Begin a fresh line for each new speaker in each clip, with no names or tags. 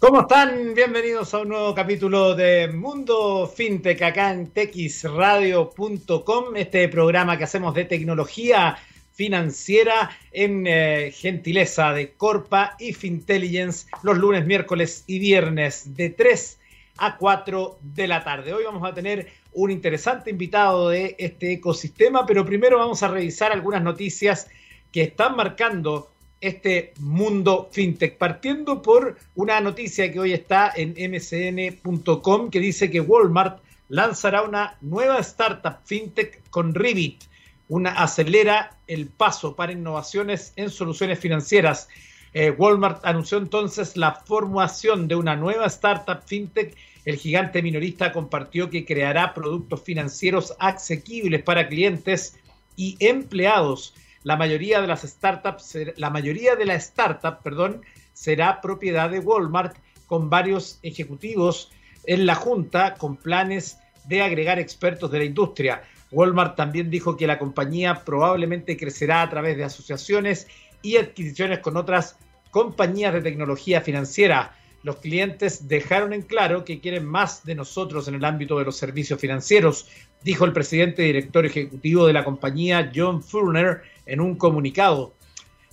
¿Cómo están? Bienvenidos a un nuevo capítulo de Mundo FinTech acá en texradio.com, este programa que hacemos de tecnología financiera en eh, gentileza de Corpa y Fintelligence los lunes, miércoles y viernes de 3 a 4 de la tarde. Hoy vamos a tener un interesante invitado de este ecosistema, pero primero vamos a revisar algunas noticias que están marcando este mundo fintech, partiendo por una noticia que hoy está en mcn.com que dice que Walmart lanzará una nueva startup fintech con Revit, una acelera el paso para innovaciones en soluciones financieras. Eh, Walmart anunció entonces la formación de una nueva startup fintech. El gigante minorista compartió que creará productos financieros asequibles para clientes y empleados la mayoría de las startups, la mayoría de la startup, perdón, será propiedad de Walmart con varios ejecutivos en la junta con planes de agregar expertos de la industria. Walmart también dijo que la compañía probablemente crecerá a través de asociaciones y adquisiciones con otras compañías de tecnología financiera. Los clientes dejaron en claro que quieren más de nosotros en el ámbito de los servicios financieros, dijo el presidente y director ejecutivo de la compañía, John Furner, en un comunicado.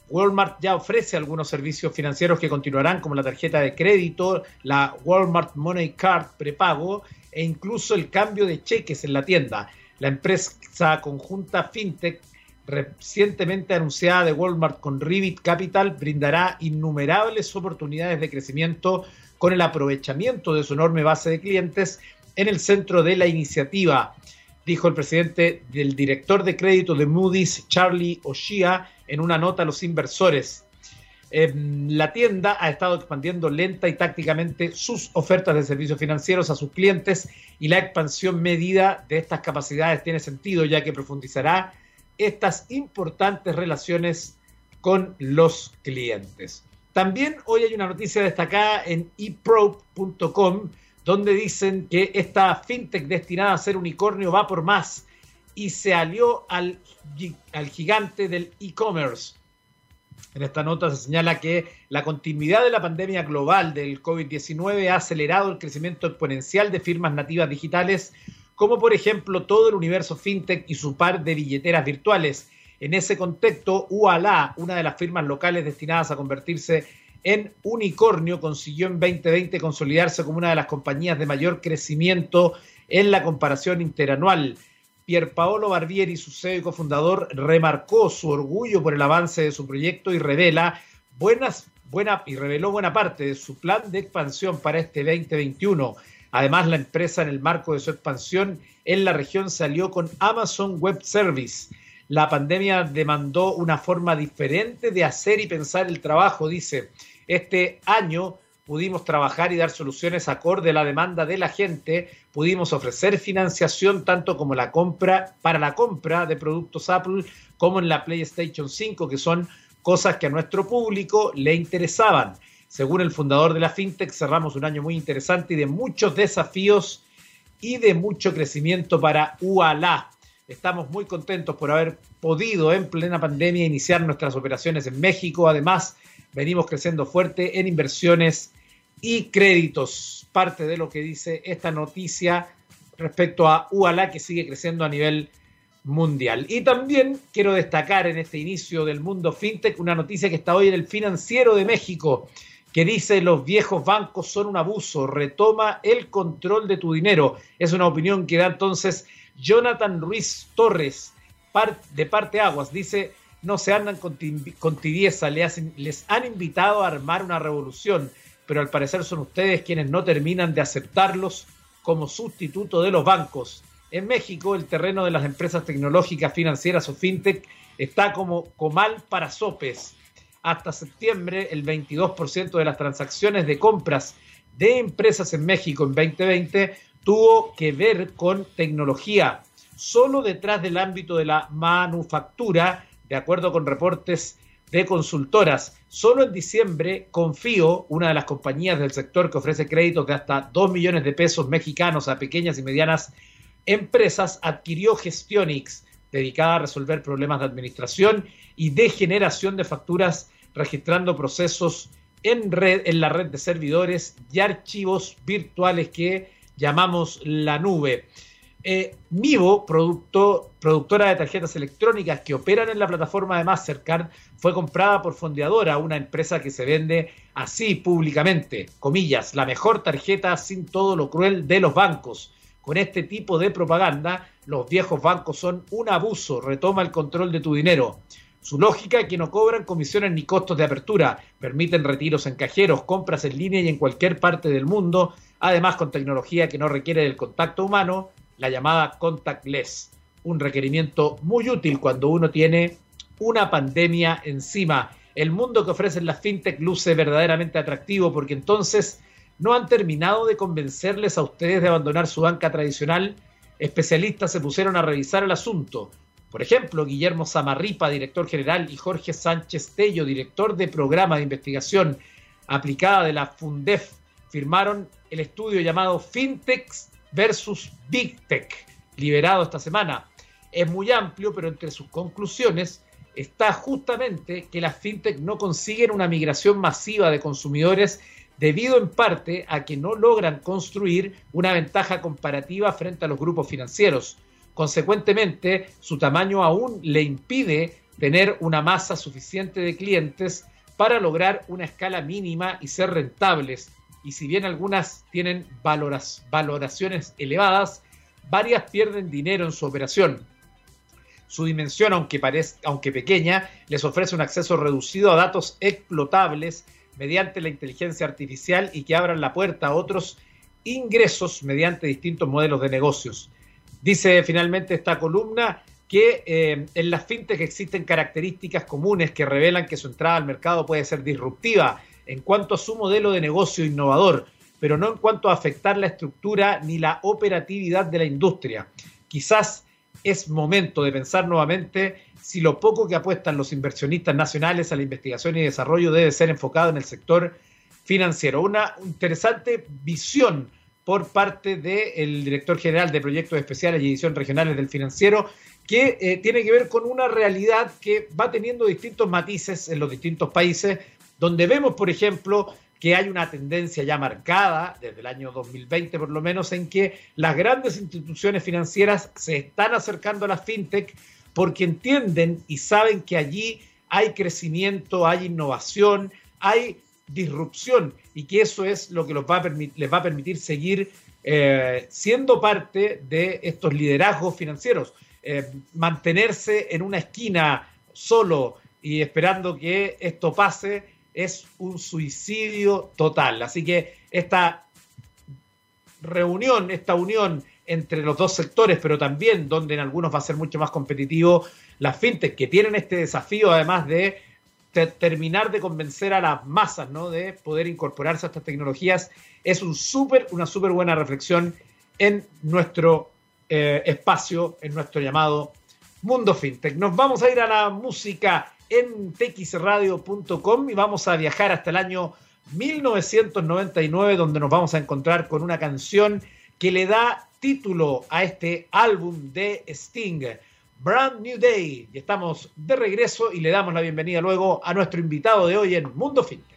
Walmart ya ofrece algunos servicios financieros que continuarán, como la tarjeta de crédito, la Walmart Money Card prepago e incluso el cambio de cheques en la tienda. La empresa conjunta FinTech, recientemente anunciada de Walmart con Revit Capital, brindará innumerables oportunidades de crecimiento con el aprovechamiento de su enorme base de clientes en el centro de la iniciativa dijo el presidente del director de crédito de Moody's, Charlie O'Shea, en una nota a los inversores. Em, la tienda ha estado expandiendo lenta y tácticamente sus ofertas de servicios financieros a sus clientes y la expansión medida de estas capacidades tiene sentido ya que profundizará estas importantes relaciones con los clientes. También hoy hay una noticia destacada en ePro.com donde dicen que esta fintech destinada a ser unicornio va por más y se alió al, al gigante del e-commerce. En esta nota se señala que la continuidad de la pandemia global del COVID-19 ha acelerado el crecimiento exponencial de firmas nativas digitales, como por ejemplo todo el universo fintech y su par de billeteras virtuales. En ese contexto, UALA, una de las firmas locales destinadas a convertirse en unicornio, consiguió en 2020 consolidarse como una de las compañías de mayor crecimiento en la comparación interanual. Pierpaolo Barbieri, su CEO y cofundador, remarcó su orgullo por el avance de su proyecto y revela buena, y reveló buena parte de su plan de expansión para este 2021. Además, la empresa en el marco de su expansión en la región salió con Amazon Web Service. La pandemia demandó una forma diferente de hacer y pensar el trabajo, dice. Este año pudimos trabajar y dar soluciones acorde a la demanda de la gente, pudimos ofrecer financiación tanto como la compra para la compra de productos Apple como en la PlayStation 5, que son cosas que a nuestro público le interesaban. Según el fundador de la FinTech, cerramos un año muy interesante y de muchos desafíos y de mucho crecimiento para UALA. Estamos muy contentos por haber podido en plena pandemia iniciar nuestras operaciones en México. Además, venimos creciendo fuerte en inversiones y créditos. Parte de lo que dice esta noticia respecto a UALA que sigue creciendo a nivel mundial. Y también quiero destacar en este inicio del mundo fintech una noticia que está hoy en el financiero de México que dice los viejos bancos son un abuso, retoma el control de tu dinero. Es una opinión que da entonces Jonathan Ruiz Torres de Parte Aguas. Dice, no se andan con, tibieza, les han invitado a armar una revolución, pero al parecer son ustedes quienes no terminan de aceptarlos como sustituto de los bancos. En México, el terreno de las empresas tecnológicas, financieras o fintech está como comal para sopes. Hasta septiembre, el 22% de las transacciones de compras de empresas en México en 2020 tuvo que ver con tecnología. Solo detrás del ámbito de la manufactura de acuerdo con reportes de consultoras. Solo en diciembre, Confío, una de las compañías del sector que ofrece créditos de hasta 2 millones de pesos mexicanos a pequeñas y medianas empresas, adquirió Gestionix, dedicada a resolver problemas de administración y de generación de facturas, registrando procesos en red, en la red de servidores y archivos virtuales que llamamos la nube. Eh, Mivo, producto, productora de tarjetas electrónicas que operan en la plataforma de Mastercard, fue comprada por Fondeadora, una empresa que se vende así públicamente, comillas, la mejor tarjeta sin todo lo cruel de los bancos. Con este tipo de propaganda, los viejos bancos son un abuso, retoma el control de tu dinero. Su lógica es que no cobran comisiones ni costos de apertura, permiten retiros en cajeros, compras en línea y en cualquier parte del mundo, además con tecnología que no requiere del contacto humano la llamada contactless, un requerimiento muy útil cuando uno tiene una pandemia encima. El mundo que ofrecen las fintech luce verdaderamente atractivo porque entonces no han terminado de convencerles a ustedes de abandonar su banca tradicional. Especialistas se pusieron a revisar el asunto. Por ejemplo, Guillermo Zamarripa, director general, y Jorge Sánchez Tello, director de programa de investigación aplicada de la FUNDEF, firmaron el estudio llamado Fintechs versus Big Tech, liberado esta semana. Es muy amplio, pero entre sus conclusiones está justamente que las fintech no consiguen una migración masiva de consumidores debido en parte a que no logran construir una ventaja comparativa frente a los grupos financieros. Consecuentemente, su tamaño aún le impide tener una masa suficiente de clientes para lograr una escala mínima y ser rentables y si bien algunas tienen valoraciones elevadas, varias pierden dinero en su operación. Su dimensión, aunque, aunque pequeña, les ofrece un acceso reducido a datos explotables mediante la inteligencia artificial y que abran la puerta a otros ingresos mediante distintos modelos de negocios. Dice finalmente esta columna que eh, en las fintech existen características comunes que revelan que su entrada al mercado puede ser disruptiva en cuanto a su modelo de negocio innovador, pero no en cuanto a afectar la estructura ni la operatividad de la industria. Quizás es momento de pensar nuevamente si lo poco que apuestan los inversionistas nacionales a la investigación y desarrollo debe ser enfocado en el sector financiero. Una interesante visión por parte del director general de proyectos especiales y edición regionales del financiero, que eh, tiene que ver con una realidad que va teniendo distintos matices en los distintos países, donde vemos, por ejemplo, que hay una tendencia ya marcada desde el año 2020 por lo menos en que las grandes instituciones financieras se están acercando a las fintech porque entienden y saben que allí hay crecimiento, hay innovación, hay disrupción y que eso es lo que les va a permitir seguir eh, siendo parte de estos liderazgos financieros. Eh, mantenerse en una esquina solo y esperando que esto pase es un suicidio total. Así que esta reunión, esta unión entre los dos sectores, pero también donde en algunos va a ser mucho más competitivo las fintech, que tienen este desafío además de terminar de convencer a las masas, ¿no? De poder incorporarse a estas tecnologías, es un súper, una súper buena reflexión en nuestro eh, espacio, en nuestro llamado Mundo Fintech. Nos vamos a ir a la música en txradio.com y vamos a viajar hasta el año 1999 donde nos vamos a encontrar con una canción que le da título a este álbum de Sting, Brand New Day. Y estamos de regreso y le damos la bienvenida luego a nuestro invitado de hoy en Mundo FinTech.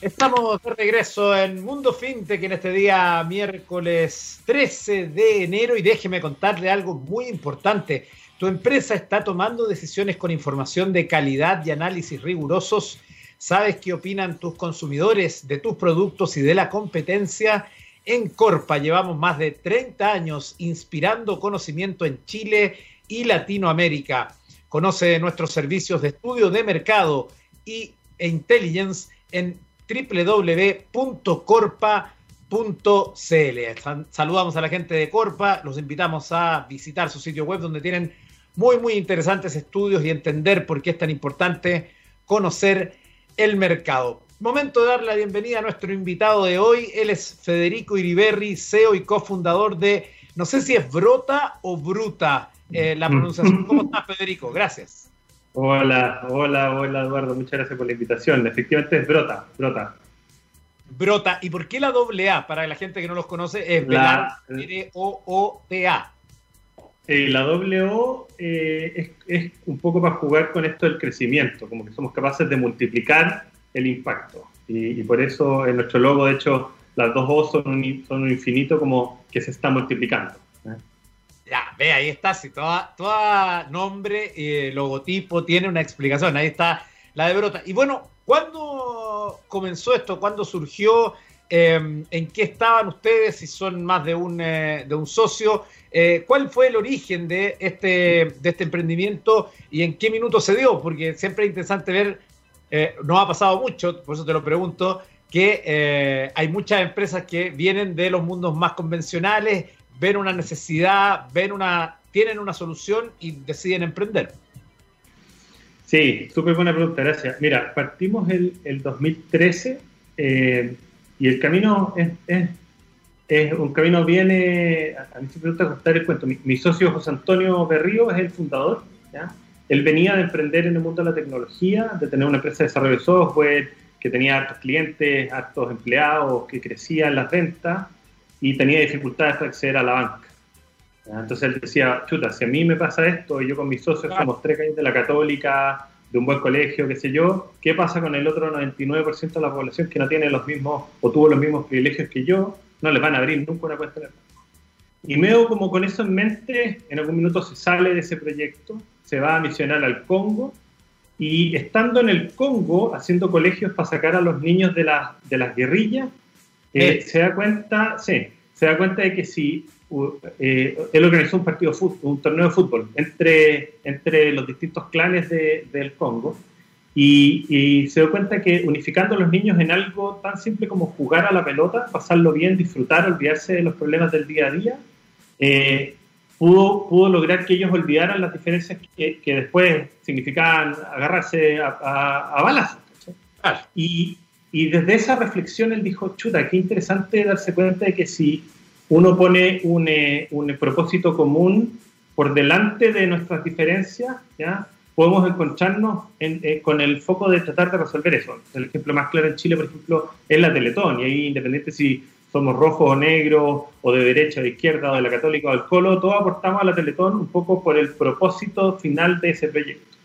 Estamos de regreso en Mundo FinTech en este día miércoles 13 de enero y déjeme contarle algo muy importante. Tu empresa está tomando decisiones con información de calidad y análisis rigurosos. ¿Sabes qué opinan tus consumidores de tus productos y de la competencia? En Corpa llevamos más de 30 años inspirando conocimiento en Chile y Latinoamérica. Conoce nuestros servicios de estudio de mercado y, e intelligence en www.corpa.cl. Saludamos a la gente de Corpa, los invitamos a visitar su sitio web donde tienen muy, muy interesantes estudios y entender por qué es tan importante conocer el mercado. Momento de dar la bienvenida a nuestro invitado de hoy. Él es Federico Iriberri, CEO y cofundador de, no sé si es Brota o Bruta eh, la pronunciación. ¿Cómo estás, Federico? Gracias.
Hola, hola, hola Eduardo, muchas gracias por la invitación. Efectivamente es Brota, Brota.
Brota. ¿Y por qué la doble A? Para la gente que no los conoce, es la... R-O-O-T-A.
Eh, la WO eh, es, un poco para jugar con esto del crecimiento, como que somos capaces de multiplicar el impacto. Y, por eso en nuestro logo, de hecho, las dos O son un, son un infinito como que se está multiplicando. ¿Eh?
Ya, ve, ahí está. Si toda, toda nombre y logotipo tiene una explicación. Ahí está la de Brota. Y bueno, ¿cuándo comenzó esto? ¿Cuándo surgió? Em, ¿En qué estaban ustedes? Si son más de un, de un socio. Eh, ¿Cuál fue el origen de este, de este emprendimiento y en qué minuto se dio? Porque siempre es interesante ver, eh, no ha pasado mucho, por eso te lo pregunto, que eh, hay muchas empresas que vienen de los mundos más convencionales, ven una necesidad, ven una, tienen una solución y deciden emprender.
Sí, súper buena pregunta, gracias. Mira, partimos el, el 2013 y el camino es es un camino viene, a mí siempre me gusta contar el cuento, mi, socio José Antonio Berrío es el fundador, ¿ya? él venía de emprender en el mundo de la tecnología, de tener una empresa de desarrollo de software, que tenía hartos clientes, hartos empleados, que crecía en las ventas y tenía dificultades para acceder a la banca. Entonces él decía, chuta, si a mí me pasa esto y yo con mis socios somos tres caídos de la católica, de un buen colegio, qué sé yo, ¿qué pasa con el otro 99% de la población que no tiene los mismos o tuvo los mismos privilegios que yo? no les van a abrir nunca una cuenta en Y medio como con eso en mente, en algún minuto se sale de ese proyecto, se va a misionar al Congo y estando en el Congo haciendo colegios para sacar a los niños de, la, de las guerrillas, eh, se da cuenta, sí, se da cuenta de que si eh, él organizó un partido, un torneo de fútbol entre, entre los distintos clanes del Congo y, se dio cuenta que unificando a los niños en algo tan simple como jugar a la pelota, pasarlo bien, disfrutar, olvidarse de los problemas del día a día, eh, pudo, pudo lograr que ellos olvidaran las diferencias que, después significaban agarrarse a, a, balazos. Y, y, desde esa reflexión él dijo, chuta, qué interesante darse cuenta de que si uno pone un, eh, un propósito común por delante de nuestras diferencias, ¿ya? podemos encontrarnos eh, con el foco de tratar de resolver eso. El ejemplo más claro en Chile, por ejemplo, es la Teletón, y ahí independiente si somos rojos o negros, o de derecha o de izquierda, o de la católica o del colo, todos aportamos a la Teletón un poco por el propósito final de ese proyecto.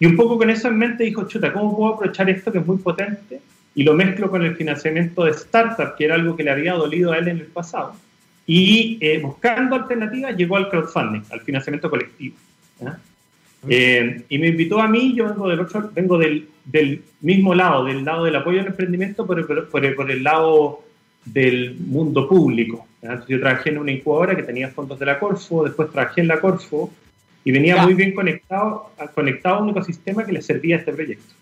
Y un poco con eso en mente dijo, chuta, ¿cómo puedo aprovechar esto que es muy potente? Y lo mezclo con el financiamiento de startup, que era algo que le había dolido a él en el pasado. Y eh, buscando alternativas llegó al crowdfunding, al financiamiento colectivo. Eh, y me invitó a mí, yo vengo del otro, vengo del, del mismo lado, del lado del apoyo al emprendimiento, pero por, por, por el lado del mundo público. yo trabajé en una incubadora que tenía fondos de la Corfo, después trabajé en la Corfo y venía muy bien conectado, conectado a un ecosistema que le servía a este proyecto.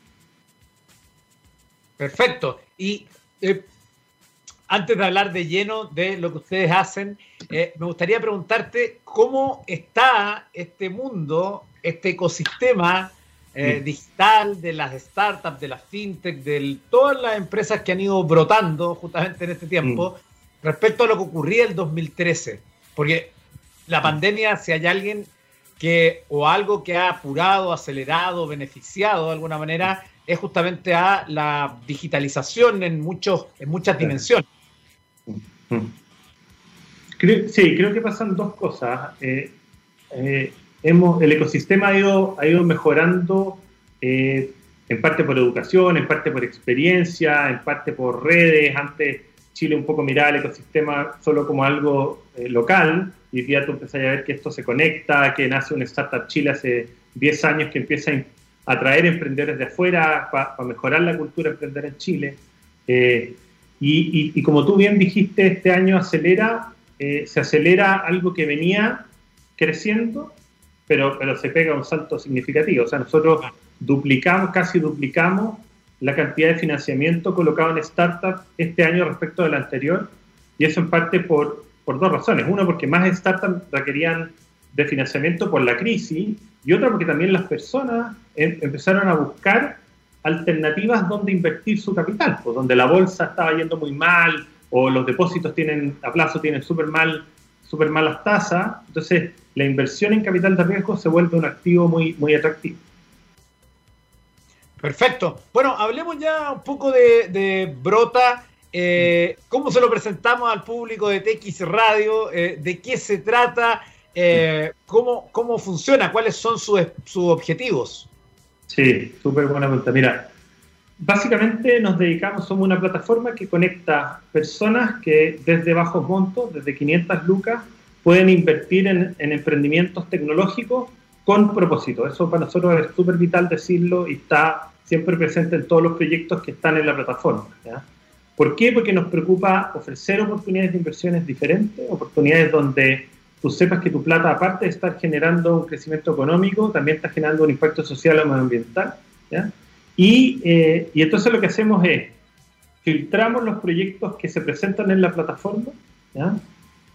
Perfecto. Y eh, antes de hablar de lleno de lo que ustedes hacen, eh, me gustaría preguntarte cómo está este mundo este ecosistema eh, digital de las startups, de las fintech, de todas las empresas que han ido brotando justamente en este tiempo mm. respecto a lo que ocurría el 2013. Porque la pandemia, si hay alguien que, o algo que ha apurado, acelerado, beneficiado de alguna manera, es justamente a la digitalización en, muchos, en muchas dimensiones.
Mm. sí, creo que pasan dos cosas. Eh, eh, el ecosistema ha ido, ha ido mejorando eh, en parte por educación, en parte por experiencia, en parte por redes. Antes Chile un poco miraba el ecosistema solo como algo local hoy día tú empiezas a ver que esto se conecta, que nace un Startup Chile hace 10 años que empieza a atraer emprendedores de afuera para mejorar la cultura de emprender en Chile. Eh, y, como tú bien dijiste, este año acelera, se acelera algo que venía creciendo pero, pero se pega un salto significativo. O sea, nosotros duplicamos, casi duplicamos la cantidad de financiamiento colocado en startups este año respecto del anterior, y eso en parte por, por dos razones. Uno, porque más startups requerían de financiamiento por la crisis, y otra, porque también las personas em, empezaron a buscar alternativas donde invertir su capital, pues donde la bolsa estaba yendo muy mal, o los depósitos tienen a plazo tienen súper mal, super malas tasas, entonces la inversión en capital de riesgo se vuelve un activo muy, muy atractivo.
Perfecto. Bueno, hablemos ya un poco de, Brota. Eh, ¿Cómo se lo presentamos al público de TX Radio? Eh, ¿De qué se trata? eh, ¿cómo, ¿cómo funciona? ¿Cuáles son sus, sus objetivos?
Sí, súper buena pregunta. Mira, básicamente nos dedicamos, somos una plataforma que conecta personas que desde bajos montos, desde 500 lucas, pueden invertir en, emprendimientos tecnológicos con propósito. Eso para nosotros es súper vital decirlo y está siempre presente en todos los proyectos que están en la plataforma. ¿Por qué? Porque nos preocupa ofrecer oportunidades de inversiones diferentes, oportunidades donde tú sepas que tu plata, aparte de estar generando un crecimiento económico, también está generando un impacto social o medioambiental. Y, eh, y entonces lo que hacemos es filtramos los proyectos que se presentan en la plataforma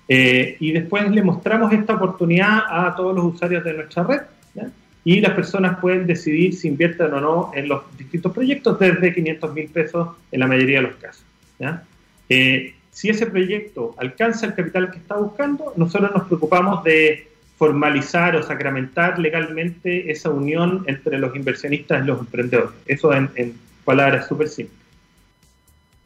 eh, y después le mostramos esta oportunidad a todos los usuarios de nuestra red. Y las personas pueden decidir si invierten o no en los distintos proyectos desde 500 mil pesos en la mayoría de los casos. Eh, si ese proyecto alcanza el capital que está buscando, nosotros nos preocupamos de formalizar o sacramentar legalmente esa unión entre los inversionistas y los emprendedores. Eso en, en palabras súper simples.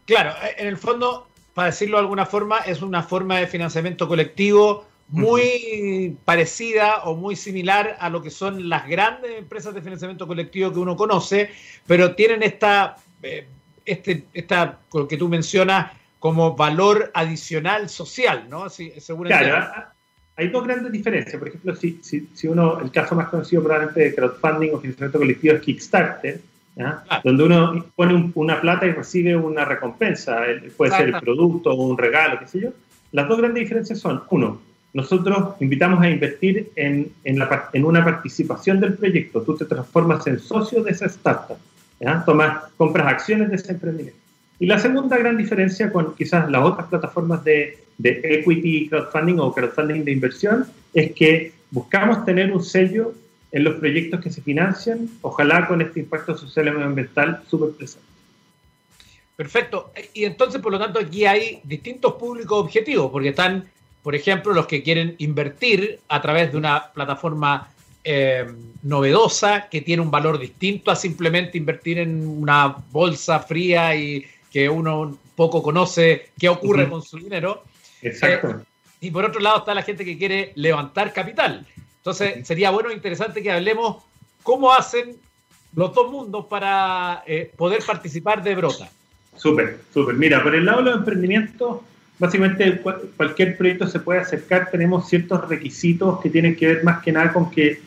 Claro, en el fondo, para decirlo de alguna forma, es una forma de financiamiento colectivo muy parecida o muy similar a lo que son las grandes empresas de financiamiento colectivo que uno conoce, pero tienen esta, eh, este, esta, lo que tú mencionas, como valor adicional social, ¿no?
claro, hay dos grandes diferencias. Por ejemplo, si, si, si, uno, el caso más conocido probablemente de crowdfunding o financiamiento colectivo es Kickstarter, donde uno pone una plata y recibe una recompensa, puede ser el producto o un regalo, qué sé yo. Las dos grandes diferencias son, uno, nosotros invitamos a invertir en, en, la, en una participación del proyecto, tú te transformas en socio de esa startup, Tomas, compras acciones de ese emprendimiento. Y la segunda gran diferencia con quizás las otras plataformas de, de equity crowdfunding o crowdfunding de inversión es que buscamos tener un sello en los proyectos que se financian, ojalá con este impacto social y medioambiental súper presente.
Perfecto. Y entonces, por lo tanto, aquí hay distintos públicos objetivos, porque están, por ejemplo, los que quieren invertir a través de una plataforma eh, novedosa que tiene un valor distinto a simplemente invertir en una bolsa fría y que uno poco conoce qué ocurre con su dinero.
Exacto. Eh,
y por otro lado está la gente que quiere levantar capital. Entonces, sería bueno e interesante que hablemos cómo hacen los dos mundos para eh, poder participar de Brota.
Súper, súper. Mira, por el lado de los emprendimientos, básicamente cualquier proyecto se puede acercar. Tenemos ciertos requisitos que tienen que ver más que nada con que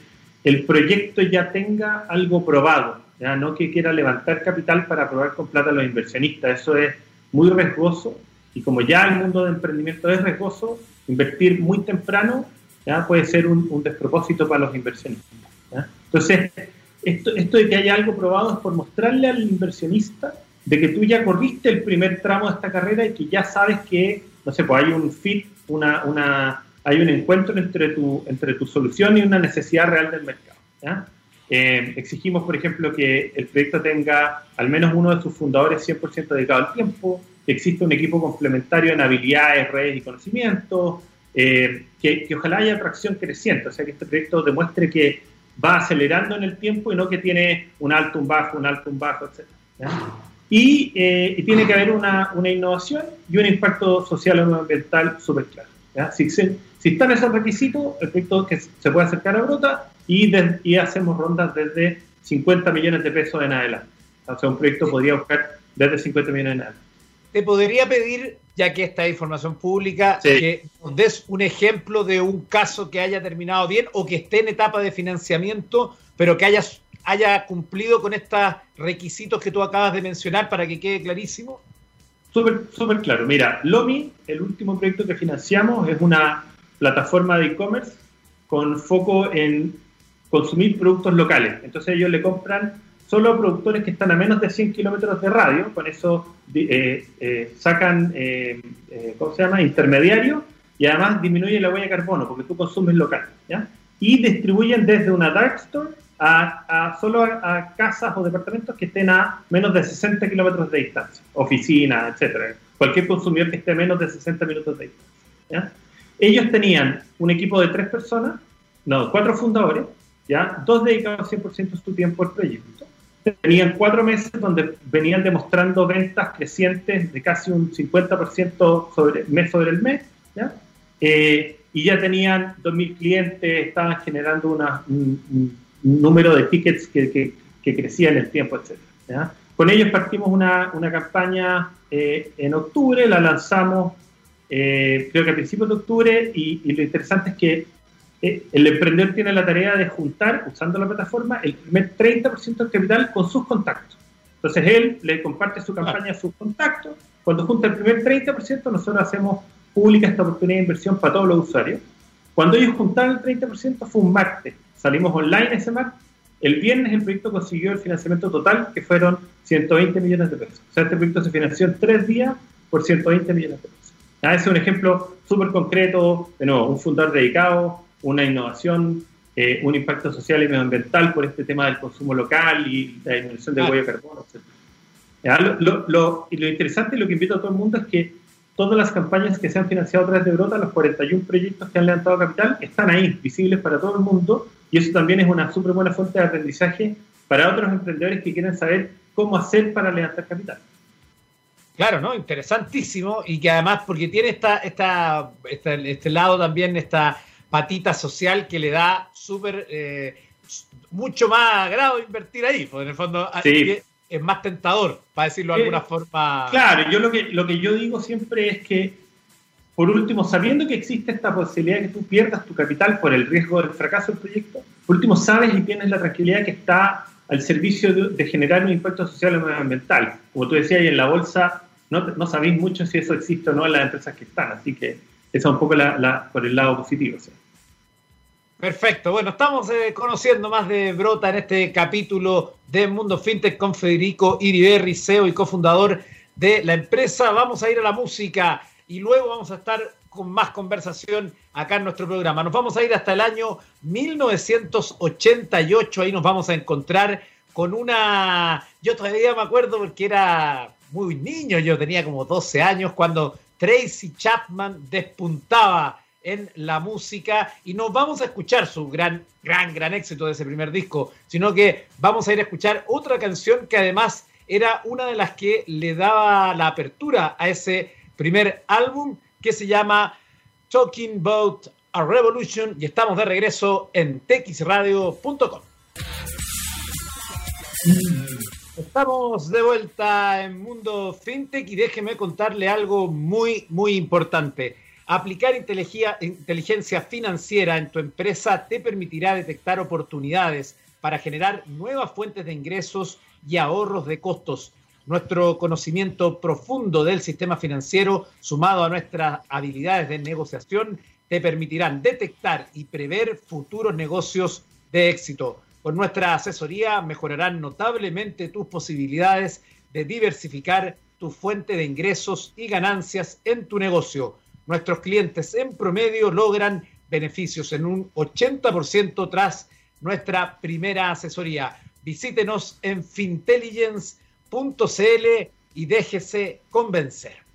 el proyecto ya tenga algo probado, ¿ya? no que quiera levantar capital para probar con plata a los inversionistas. Eso es muy riesgoso y como ya el mundo de emprendimiento es riesgoso, invertir muy temprano puede ser un, despropósito para los inversionistas. Entonces, esto, esto de que haya algo probado es por mostrarle al inversionista de que tú ya corriste el primer tramo de esta carrera y que ya sabes que, no sé, pues hay un fit, una, una, hay un encuentro entre tu, entre tu solución y una necesidad real del mercado. Eh, exigimos, por ejemplo, que el proyecto tenga al menos uno de sus fundadores 100% dedicado al tiempo, que exista un equipo complementario en habilidades, redes y conocimientos, eh, que, ojalá haya atracción creciente, o sea, que este proyecto demuestre que va acelerando en el tiempo y no que tiene un alto, un bajo, un alto, un bajo, etc. Eh, y, tiene que haber una, una, innovación y un impacto social o ambiental súper claro. Si, si, están esos requisitos, el proyecto que se puede acercar a Brota y, y hacemos rondas desde 50 millones de pesos en adelante. O sea, un proyecto podría buscar desde 50 millones en adelante.
Te podría pedir ya que esta es información pública, que nos des un ejemplo de un caso que haya terminado bien o que esté en etapa de financiamiento, pero que haya, haya cumplido con estos requisitos que tú acabas de mencionar para que quede clarísimo.
Súper, súper claro. Mira, Lomi, el último proyecto que financiamos, es una plataforma de e-commerce con foco en consumir productos locales. Entonces ellos le compran solo productores que están a menos de 100 kilómetros de radio, con eso eh, eh, sacan, eh, ¿cómo se llama?, intermediario y además disminuye la huella de carbono porque tú consumes local. Y distribuyen desde una dark store a, solo a, casas o departamentos que estén a menos de 60 kilómetros de distancia, oficinas, etcétera. Cualquier consumidor que esté a menos de 60 minutos de distancia. Ellos tenían un equipo de tres personas, no, cuatro fundadores, ¿ya? dos dedicados 100% de su tiempo al proyecto tenían cuatro meses donde venían demostrando ventas crecientes de casi un 50% sobre, mes sobre el mes, ¿ya? Eh, y ya tenían 2.000 clientes, estaban generando un, número de tickets que, que, crecía en el tiempo, etc. Con ellos partimos una, una campaña eh, en octubre, la lanzamos eh, creo que a principios de octubre y, lo interesante es que eh, el emprendedor tiene la tarea de juntar, usando la plataforma, el primer 30% del capital con sus contactos. Entonces él le comparte su campaña a sus contactos. Cuando junta el primer 30%, nosotros hacemos pública esta oportunidad de inversión para todos los usuarios. Cuando ellos juntaron el 30% fue un martes. Salimos online ese martes. El viernes el proyecto consiguió el financiamiento total, que fueron 120 millones de pesos. O sea, este proyecto se financió en tres días por 120 millones de pesos. Ese es un ejemplo súper concreto, de nuevo, un fundador dedicado, una innovación, eh, un impacto social y medioambiental por este tema del consumo local y la disminución del huella de carbono, etc. Lo, y lo interesante y lo que invito a todo el mundo es que todas las campañas que se han financiado a través de Brota, los 41 proyectos que han levantado capital, están ahí, visibles para todo el mundo, y eso también es una súper buena fuente de aprendizaje para otros emprendedores que quieren saber cómo hacer para levantar capital.
Claro, ¿no? Interesantísimo, y que además, porque tiene esta, esta, este lado también, esta patita social que le da súper, eh, mucho más agrado invertir ahí, porque en el fondo sí es más tentador, para decirlo de alguna forma.
Claro, yo lo que, lo que yo digo siempre es que, por último, sabiendo que existe esta posibilidad de que tú pierdas tu capital por el riesgo del fracaso del proyecto, por último, sabes y tienes la tranquilidad que está al servicio de, generar un impacto social y medioambiental. Como tú decías, y en la bolsa no, sabéis mucho si eso existe o no en las empresas que están, así que eso es un poco la, por el lado positivo.
Perfecto. Bueno, estamos eh, conociendo más de Brota en este capítulo de Mundo FinTech con Federico Iriberri, CEO y cofundador de la empresa. Vamos a ir a la música y luego vamos a estar con más conversación acá en nuestro programa. Nos vamos a ir hasta el año 1988. Ahí nos vamos a encontrar con una... Yo todavía me acuerdo porque era muy niño, yo tenía como 12 años cuando Tracy Chapman despuntaba en la música y no vamos a escuchar su gran, gran, gran éxito de ese primer disco, sino que vamos a ir a escuchar otra canción que además era una de las que le daba la apertura a ese primer álbum que se llama Talking About a Revolution y estamos de regreso en texradio.com. Estamos de vuelta en Mundo FinTech y déjeme contarle algo muy, muy importante. Aplicar inteligencia financiera en tu empresa te permitirá detectar oportunidades para generar nuevas fuentes de ingresos y ahorros de costos. Nuestro conocimiento profundo del sistema financiero, sumado a nuestras habilidades de negociación, te permitirán detectar y prever futuros negocios de éxito. Con nuestra asesoría mejorarán notablemente tus posibilidades de diversificar tu fuente de ingresos y ganancias en tu negocio nuestros clientes en promedio logran beneficios en un 80% tras nuestra primera asesoría. Visítenos en fintelligence.cl y déjese convencer.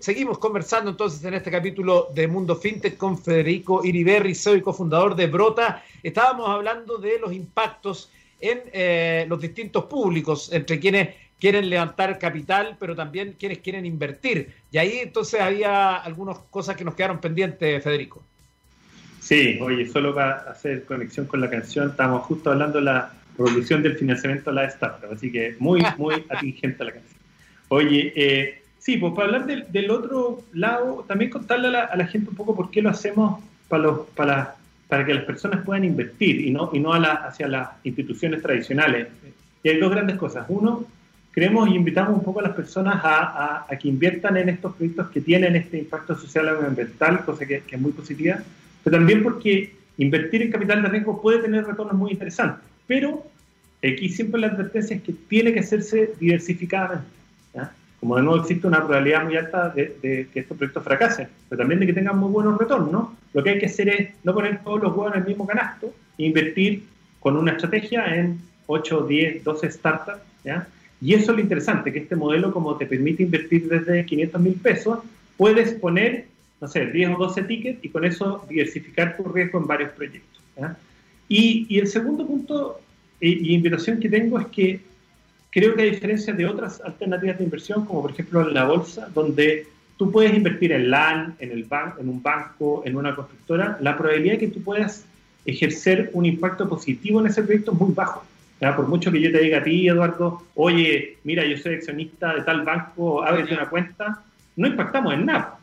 Seguimos conversando entonces en este capítulo de Mundo FinTech con Federico Iriberri, soy cofundador de Brota. Estábamos hablando de los impactos en eh, los distintos públicos, entre quienes quieren levantar capital, pero también quienes quieren invertir. Y ahí entonces había algunas cosas que nos quedaron pendientes, Federico.
Sí, oye, solo para hacer conexión con la canción, estamos justo hablando de la revolución del financiamiento de la startup, así que muy, muy atingente la canción. Oye, eh, sí, pues para hablar del, otro lado, también contarle a la, gente un poco por qué lo hacemos para, los, para, para que las personas puedan invertir y no, y no a la, hacia las instituciones tradicionales. Y hay dos grandes cosas. Uno, creemos y invitamos un poco a las personas a, que inviertan en estos proyectos que tienen este impacto social ambiental, cosa que, es muy positiva, pero también porque invertir en capital de riesgo puede tener retornos muy interesantes. Pero aquí siempre la advertencia es que tiene que hacerse diversificadamente. Como de nuevo existe una probabilidad muy alta de, que estos proyectos fracasen, pero también de que tengan muy buenos retornos, lo que hay que hacer es no poner todos los huevos en el mismo canasto e invertir con una estrategia en 8, 10, 12 startups, ¿ya? Y eso es lo interesante, que este modelo como te permite invertir desde 500 mil pesos, puedes poner, no sé, 10 o 12 tickets y con eso diversificar tu riesgo en varios proyectos. Y, y, el segundo punto y, invitación que tengo es que creo que a diferencia de otras alternativas de inversión, como por ejemplo en la bolsa, donde tú puedes invertir en LAN, en, el ban en un banco, en una constructora, la probabilidad de que tú puedas ejercer un impacto positivo en ese proyecto es muy bajo. Por mucho que yo te diga a ti, Eduardo, oye, mira, yo soy accionista de tal banco, ábrete una cuenta, no impactamos en nada.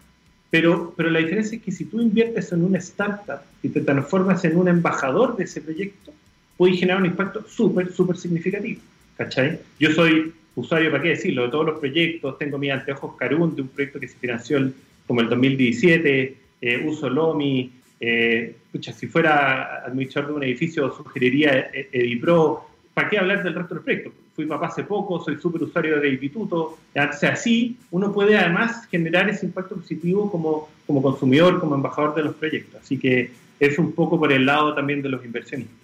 Pero, pero la diferencia es que si tú inviertes en una startup y te transformas en un embajador de ese proyecto, puedes generar un impacto súper, súper significativo. ¿Cachai? Yo soy usuario, ¿para qué decirlo? De todos los proyectos, tengo mi anteojos Carun de un proyecto que se financió como el 2017, eh, uso Lomi, eh, si fuera administrador de un edificio sugeriría Edipro, ¿para qué hablar del resto de los proyectos? Fui papá hace poco, soy súper usuario de instituto. O así uno puede además generar ese impacto positivo como, como consumidor, como embajador de los proyectos. Así que es un poco por el lado también de los inversionistas.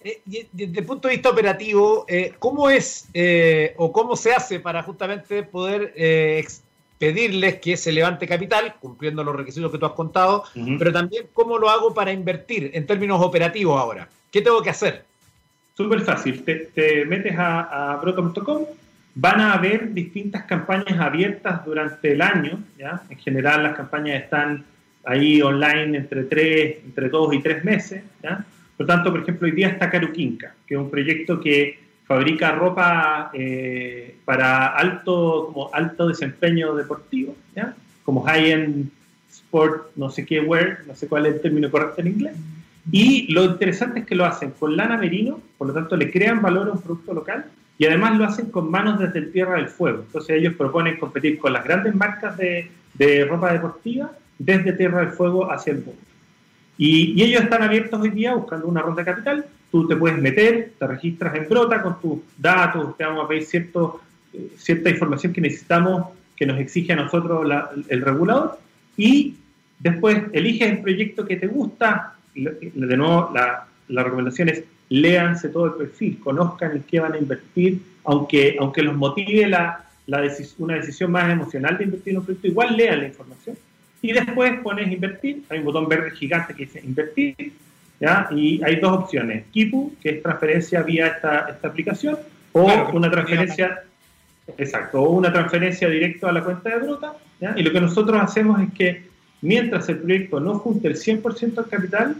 Eh, desde el punto de vista operativo, eh, ¿cómo es eh, o cómo se hace para justamente poder pedirles que se levante capital, cumpliendo los requisitos que tú has contado, pero también cómo lo hago para invertir en términos operativos ahora? ¿Qué tengo que hacer?
Súper fácil, te, metes a, a broto.com, van a haber distintas campañas abiertas durante el año, ¿ya? En general las campañas están ahí online entre tres, entre dos y tres meses, ¿ya? Por tanto, por ejemplo, hoy día está Caruquinca, que es un proyecto que fabrica ropa eh, para alto, como alto desempeño deportivo, como high-end sport, no sé qué wear, no sé cuál es el término correcto en inglés, y lo interesante es que lo hacen con lana merino, por lo tanto le crean valor a un producto local y además lo hacen con manos desde el Tierra del Fuego. Entonces ellos proponen competir con las grandes marcas de, ropa deportiva desde Tierra del Fuego hacia el mundo. Y, ellos están abiertos hoy día buscando una ronda de capital. Tú te puedes meter, te registras en Brota con tus datos, te vamos a pedir cierto, eh, cierta información que necesitamos, que nos exige a nosotros el regulador, y después eliges el proyecto que te gusta, de nuevo, la, recomendación es léanse todo el perfil, conozcan en qué van a invertir, aunque, aunque los motive la, una decisión más emocional de invertir en un proyecto, igual lean la información. Y después pones invertir, hay un botón verde gigante que dice invertir, ¿ya? y hay dos opciones, Kipu, que es transferencia vía esta, esta aplicación, o una transferencia, exacto, o una transferencia directa a la cuenta de Bruta, y lo que nosotros hacemos es que mientras el proyecto no junte el 100% del capital,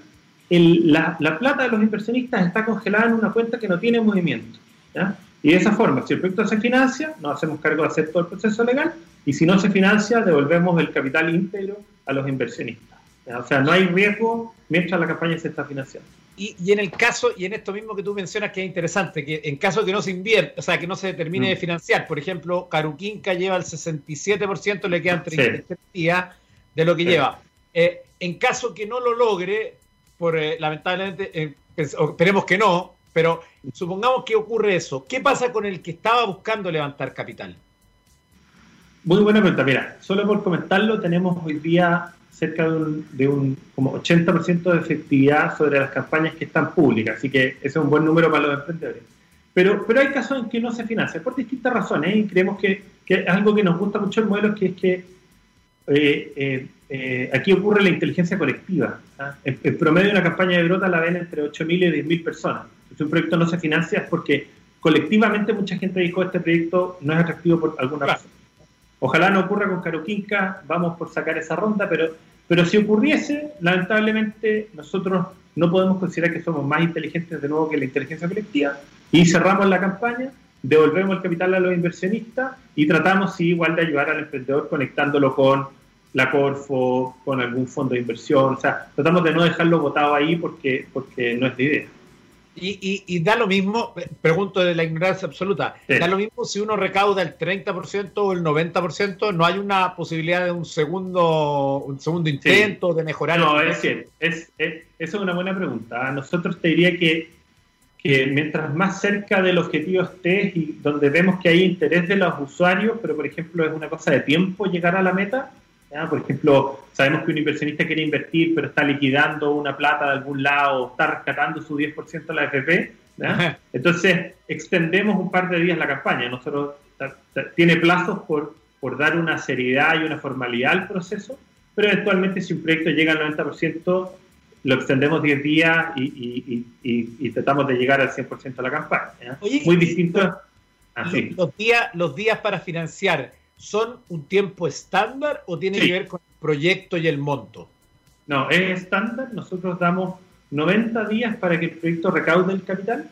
la, plata de los inversionistas está congelada en una cuenta que no tiene movimiento. Y de esa forma, si el proyecto se financia, nos hacemos cargo de hacer todo el proceso legal, y si no se financia, devolvemos el capital íntegro a los inversionistas. O sea, no hay riesgo mientras la campaña se está financiando.
Y, en el caso, y en esto mismo que tú mencionas que es interesante, que en caso de que no se invierta, o sea, que no se termine de mm. financiar, por ejemplo, Caruquinca lleva el 67%, le quedan 33 días de lo que lleva. Eh, en caso que no lo logre, por eh, lamentablemente, eh, esperemos que no, pero supongamos que ocurre eso. ¿Qué pasa con el que estaba buscando levantar capital?
Muy buena pregunta. Mira, solo por comentarlo, tenemos hoy día cerca de un, como 80% de efectividad sobre las campañas que están públicas, así que ese es un buen número para los emprendedores. Pero, pero hay casos en que no se financia por distintas razones y creemos que, que es algo que nos gusta mucho el modelo, que es que eh, eh, eh, aquí ocurre la inteligencia colectiva. ¿ah? El, promedio de una campaña de brota la ven entre 8.000 y 10.000 personas. Si un proyecto no se financia es porque colectivamente mucha gente dijo este proyecto no es atractivo por alguna razón. Ojalá no ocurra con Caroquinca, vamos por sacar esa ronda, pero, pero si ocurriese, lamentablemente nosotros no podemos considerar que somos más inteligentes de nuevo que la inteligencia colectiva y cerramos la campaña, devolvemos el capital a los inversionistas y tratamos sí, igual de ayudar al emprendedor conectándolo con la Corfo, con algún fondo de inversión. O sea, tratamos de no dejarlo votado ahí porque, porque no es la idea.
Y, y, da lo mismo, pregunto de la ignorancia absoluta, da lo mismo si uno recauda el 30% o el 90%, no hay una posibilidad de un segundo, un segundo intento de mejorar.
No, es cierto, es, es, eso es una buena pregunta. Nosotros te diría que, que mientras más cerca del objetivo estés y donde vemos que hay interés de los usuarios, pero por ejemplo es una cosa de tiempo llegar a la meta, por ejemplo, sabemos que un inversionista quiere invertir, pero está liquidando una plata de algún lado, está rescatando su 10% de la FP. Entonces, extendemos un par de días la campaña. Nosotros tiene plazos por, por dar una seriedad y una formalidad al proceso, pero eventualmente si un proyecto llega al 90%, lo extendemos 10 días y, y, tratamos de llegar al 100% de la campaña.
Muy distinto. Así. Los, días, los días para financiar son un tiempo estándar o tiene que ver con el proyecto y el monto?
No, es estándar. Nosotros damos 90 días para que el proyecto recaude el capital.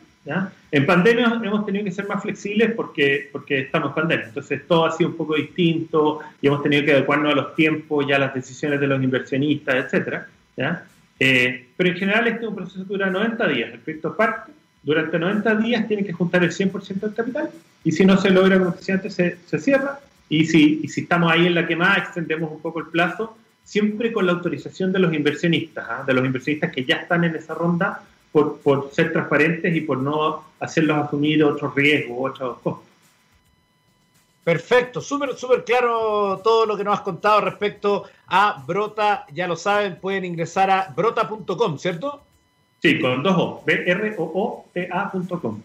En pandemia hemos tenido que ser más flexibles porque, porque estamos en pandemia. Entonces todo ha sido un poco distinto y hemos tenido que adecuarnos a los tiempos y a las decisiones de los inversionistas, etc. Eh, pero en general este es un proceso que dura 90 días. El proyecto parte, durante 90 días tiene que juntar el 100% del capital y si no se logra, como decía antes, se, se cierra. Y si, y si estamos ahí en la que más extendemos un poco el plazo, siempre con la autorización de los inversionistas, ¿ah? de los inversionistas que ya están en esa ronda, por, por, ser transparentes y por no hacerlos asumir otros riesgos, otros costos.
Perfecto, súper, súper claro todo lo que nos has contado respecto a Brota. Ya lo saben, pueden ingresar a brota.com, ¿cierto?
Sí, con dos O, B-R-O-O-T-A.com.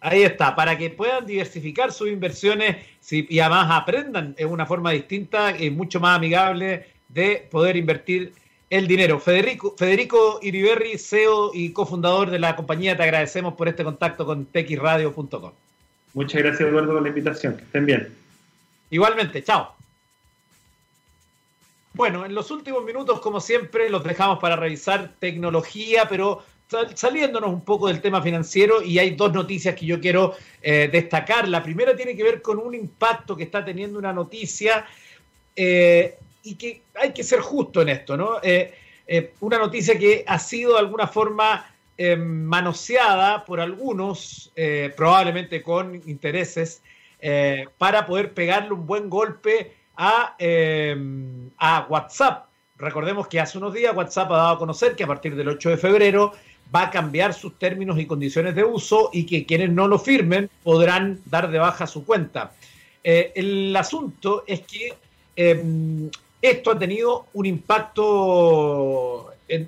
Ahí está, para que puedan diversificar sus inversiones y además aprendan en una forma distinta y mucho más amigable de poder invertir el dinero. Federico, Federico Iriberri, CEO y cofundador de la compañía, te agradecemos por este contacto con texradio.com.
Muchas gracias, Eduardo, por la invitación. Que estén bien.
Igualmente, chao. Bueno, en los últimos minutos, como siempre, los dejamos para revisar tecnología, pero saliéndonos un poco del tema financiero y hay dos noticias que yo quiero eh, destacar. La primera tiene que ver con un impacto que está teniendo una noticia eh, y que hay que ser justo en esto, ¿no? Eh, una noticia que ha sido de alguna forma manoseada por algunos, probablemente con intereses, para poder pegarle un buen golpe a, a WhatsApp. Recordemos que hace unos días WhatsApp ha dado a conocer que a partir del 8 de febrero va a cambiar sus términos y condiciones de uso y que quienes no lo firmen podrán dar de baja su cuenta. el asunto es que esto ha tenido un impacto, eh,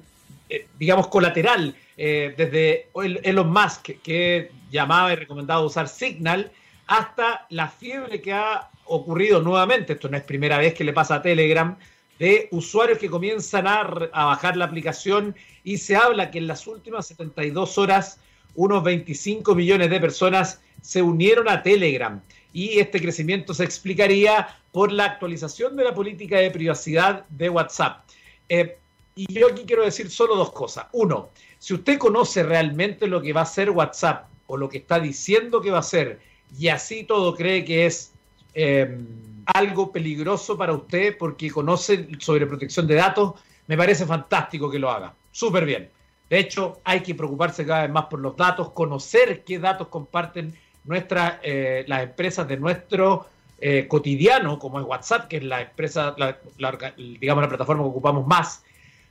digamos, colateral eh, desde Elon Musk, que llamaba y recomendaba usar Signal, hasta la fiebre que ha ocurrido nuevamente, esto no es primera vez que le pasa a Telegram, de usuarios que comienzan a, bajar la aplicación y se habla que en las últimas 72 horas unos 25 millones de personas se unieron a Telegram y este crecimiento se explicaría por la actualización de la política de privacidad de WhatsApp. Eh, y yo aquí quiero decir solo dos cosas. Uno, si usted conoce realmente lo que va a ser WhatsApp o lo que está diciendo que va a ser y así todo cree que es eh, algo peligroso para usted porque conoce sobre protección de datos, me parece fantástico que lo haga. Súper bien. De hecho, hay que preocuparse cada vez más por los datos, conocer qué datos comparten nuestras, eh, las empresas de nuestro eh, cotidiano, como es WhatsApp, que es la empresa, digamos, la plataforma que ocupamos más.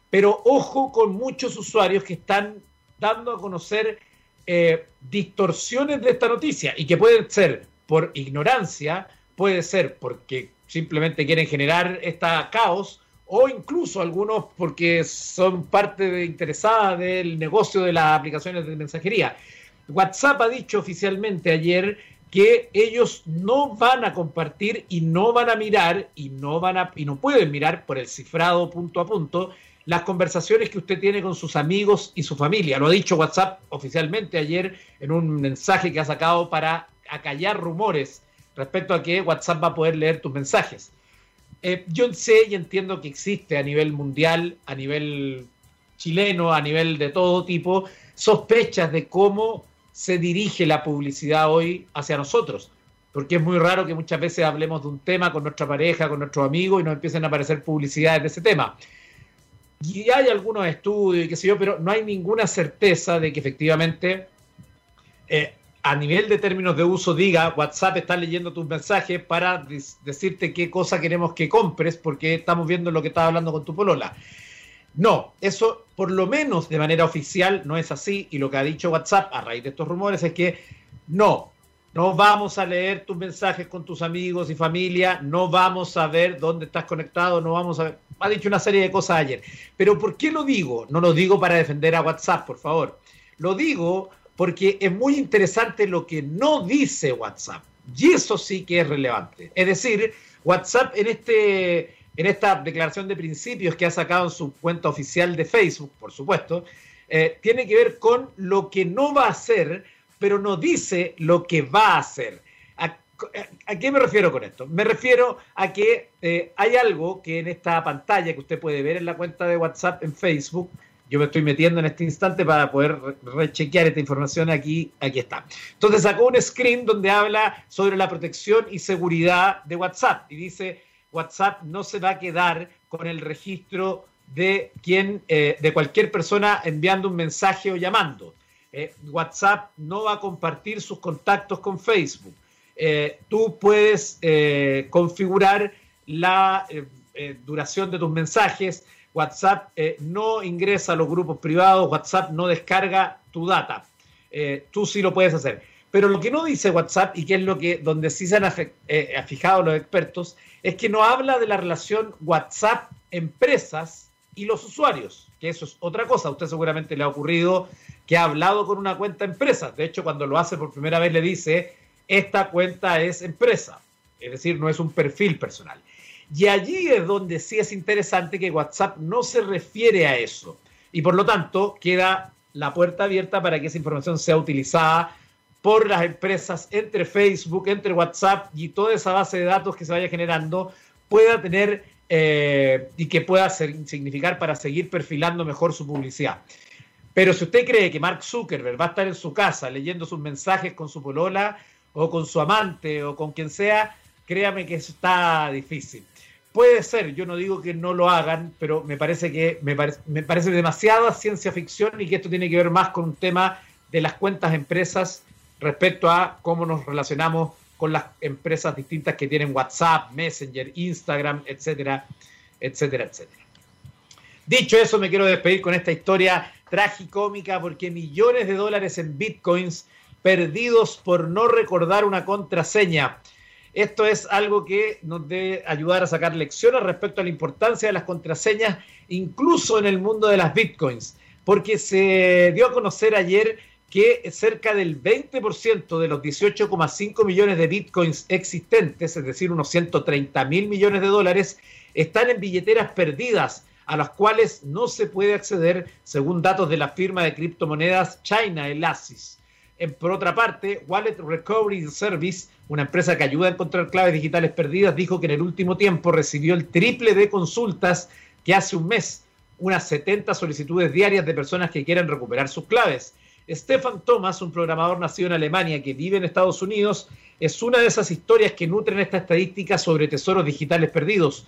Pero ojo con muchos usuarios que están dando a conocer eh, distorsiones de esta noticia y que pueden ser por ignorancia, puede ser porque simplemente quieren generar este caos o incluso algunos porque son parte interesada del negocio de las aplicaciones de mensajería. WhatsApp ha dicho oficialmente ayer que ellos no van a compartir y no van a mirar y no van a y no pueden mirar por el cifrado punto a punto las conversaciones que usted tiene con sus amigos y su familia. Lo ha dicho WhatsApp oficialmente ayer en un mensaje que ha sacado para acallar rumores respecto a que WhatsApp va a poder leer tus mensajes. Eh, yo sé y entiendo que existe a nivel mundial, a nivel chileno, a nivel de todo tipo, sospechas de cómo se dirige la publicidad hoy hacia nosotros. Porque es muy raro que muchas veces hablemos de un tema con nuestra pareja, con nuestros amigos y nos empiecen a aparecer publicidades de ese tema. Y hay algunos estudios y qué sé yo, pero no hay ninguna certeza de que efectivamente eh, a nivel de términos de uso diga WhatsApp está leyendo tus mensajes para decirte qué cosa queremos que compres porque estamos viendo lo que estás hablando con tu polola. No, eso por lo menos de manera oficial no es así y lo que ha dicho WhatsApp a raíz de estos rumores es que no, no vamos a leer tus mensajes con tus amigos y familia, no vamos a ver dónde estás conectado, no vamos a ver... Ha dicho una serie de cosas ayer. Pero ¿por qué lo digo? No lo digo para defender a WhatsApp, por favor. Lo digo porque es muy interesante lo que no dice WhatsApp. Y eso sí que es relevante. Es decir, WhatsApp en este en esta declaración de principios que ha sacado en su cuenta oficial de Facebook, por supuesto, eh, tiene que ver con lo que no va a hacer, pero no dice lo que va a hacer. ¿A qué me refiero con esto? Me refiero a que eh, hay algo que en esta pantalla que usted puede ver en la cuenta de WhatsApp en Facebook, yo me estoy metiendo en este instante para poder rechequear esta información aquí, aquí está. Entonces sacó un screen donde habla sobre la protección y seguridad de WhatsApp y dice, WhatsApp no se va a quedar con el registro de quien, eh, de cualquier persona enviando un mensaje o llamando. Eh, WhatsApp no va a compartir sus contactos con Facebook. Eh, tú puedes configurar la duración de tus mensajes. WhatsApp no ingresa a los grupos privados. WhatsApp no descarga tu data. tú sí lo puedes hacer. Pero lo que no dice WhatsApp y que es lo que donde sí se han fijado los expertos es que no habla de la relación WhatsApp empresas y los usuarios, que eso es otra cosa. A usted seguramente le ha ocurrido que ha hablado con una cuenta empresa. De hecho, cuando lo hace por primera vez le dice, esta cuenta es empresa, es decir, no es un perfil personal. Y allí es donde sí es interesante que WhatsApp no se refiere a eso. Y por lo tanto, queda la puerta abierta para que esa información sea utilizada por las empresas entre Facebook, entre WhatsApp y toda esa base de datos que se vaya generando pueda tener eh, y que pueda significar para seguir perfilando mejor su publicidad. Pero si usted cree que Mark Zuckerberg va a estar en su casa leyendo sus mensajes con su polola o con su amante o con quien sea, créame que eso está difícil. Puede ser, yo no digo que no lo hagan, pero me parece que me, me parece demasiada ciencia ficción y que esto tiene que ver más con un tema de las cuentas empresas respecto a cómo nos relacionamos con las empresas distintas que tienen WhatsApp, Messenger, Instagram, etcétera, etcétera, etcétera. Dicho eso, me quiero despedir con esta historia tragicómica porque millones de dólares en bitcoins perdidos por no recordar una contraseña. Esto es algo que nos debe ayudar a sacar lecciones respecto a la importancia de las contraseñas, incluso en el mundo de las bitcoins, porque se dio a conocer ayer que cerca del 20% de los 18,5 millones de bitcoins existentes, es decir, unos 130 mil millones de dólares, están en billeteras perdidas a las cuales no se puede acceder según datos de la firma de criptomonedas China Elasis. Por otra parte, Wallet Recovery Service, una empresa que ayuda a encontrar claves digitales perdidas, dijo que en el último tiempo recibió el triple de consultas que hace un mes, unas 70 solicitudes diarias de personas que quieren recuperar sus claves. Stefan Thomas, un programador nacido en Alemania que vive en Estados Unidos, es una de esas historias que nutren esta estadística sobre tesoros digitales perdidos,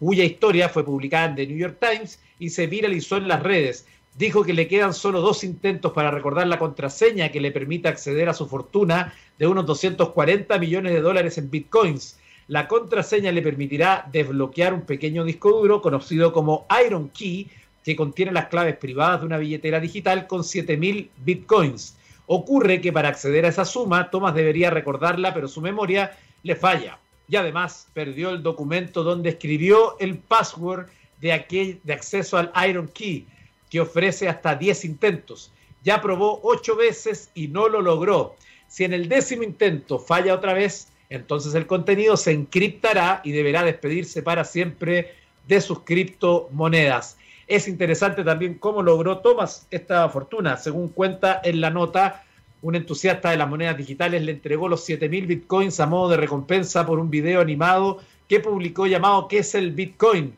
cuya historia fue publicada en The New York Times y se viralizó en las redes. Dijo que le quedan solo dos intentos para recordar la contraseña que le permita acceder a su fortuna de unos 240 millones de dólares en bitcoins. La contraseña le permitirá desbloquear un pequeño disco duro conocido como Iron Key, que contiene las claves privadas de una billetera digital con 7.000 bitcoins. Ocurre que para acceder a esa suma, Thomas debería recordarla, pero su memoria le falla. Y además perdió el documento donde escribió el password de, de acceso al Iron Key, que ofrece hasta 10 intentos. Ya probó 8 veces y no lo logró. Si en el décimo intento falla otra vez, entonces el contenido se encriptará y deberá despedirse para siempre de sus criptomonedas. Es interesante también cómo logró Thomas esta fortuna. Según cuenta en la nota, un entusiasta de las monedas digitales le entregó los 7.000 bitcoins a modo de recompensa por un video animado que publicó llamado ¿Qué es el Bitcoin?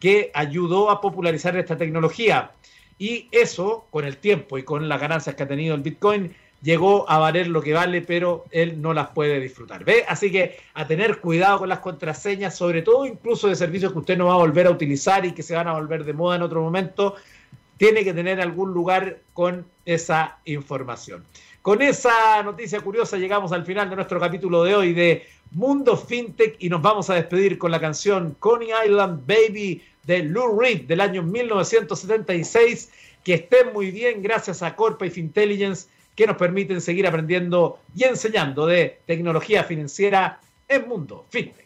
que ayudó a popularizar esta tecnología. Y eso, con el tiempo y con las ganancias que ha tenido el Bitcoin, llegó a valer lo que vale, pero él no las puede disfrutar. ¿Ve? Así que a tener cuidado con las contraseñas, sobre todo incluso de servicios que usted no va a volver a utilizar y que se van a volver de moda en otro momento, tiene que tener algún lugar con esa información. Con esa noticia curiosa llegamos al final de nuestro capítulo de hoy de Mundo FinTech y nos vamos a despedir con la canción Coney Island Baby de Lou Reed del año 1976. Que estén muy bien, gracias a Corpa y Fintelligence que nos permiten seguir aprendiendo y enseñando de tecnología financiera en Mundo FinTech.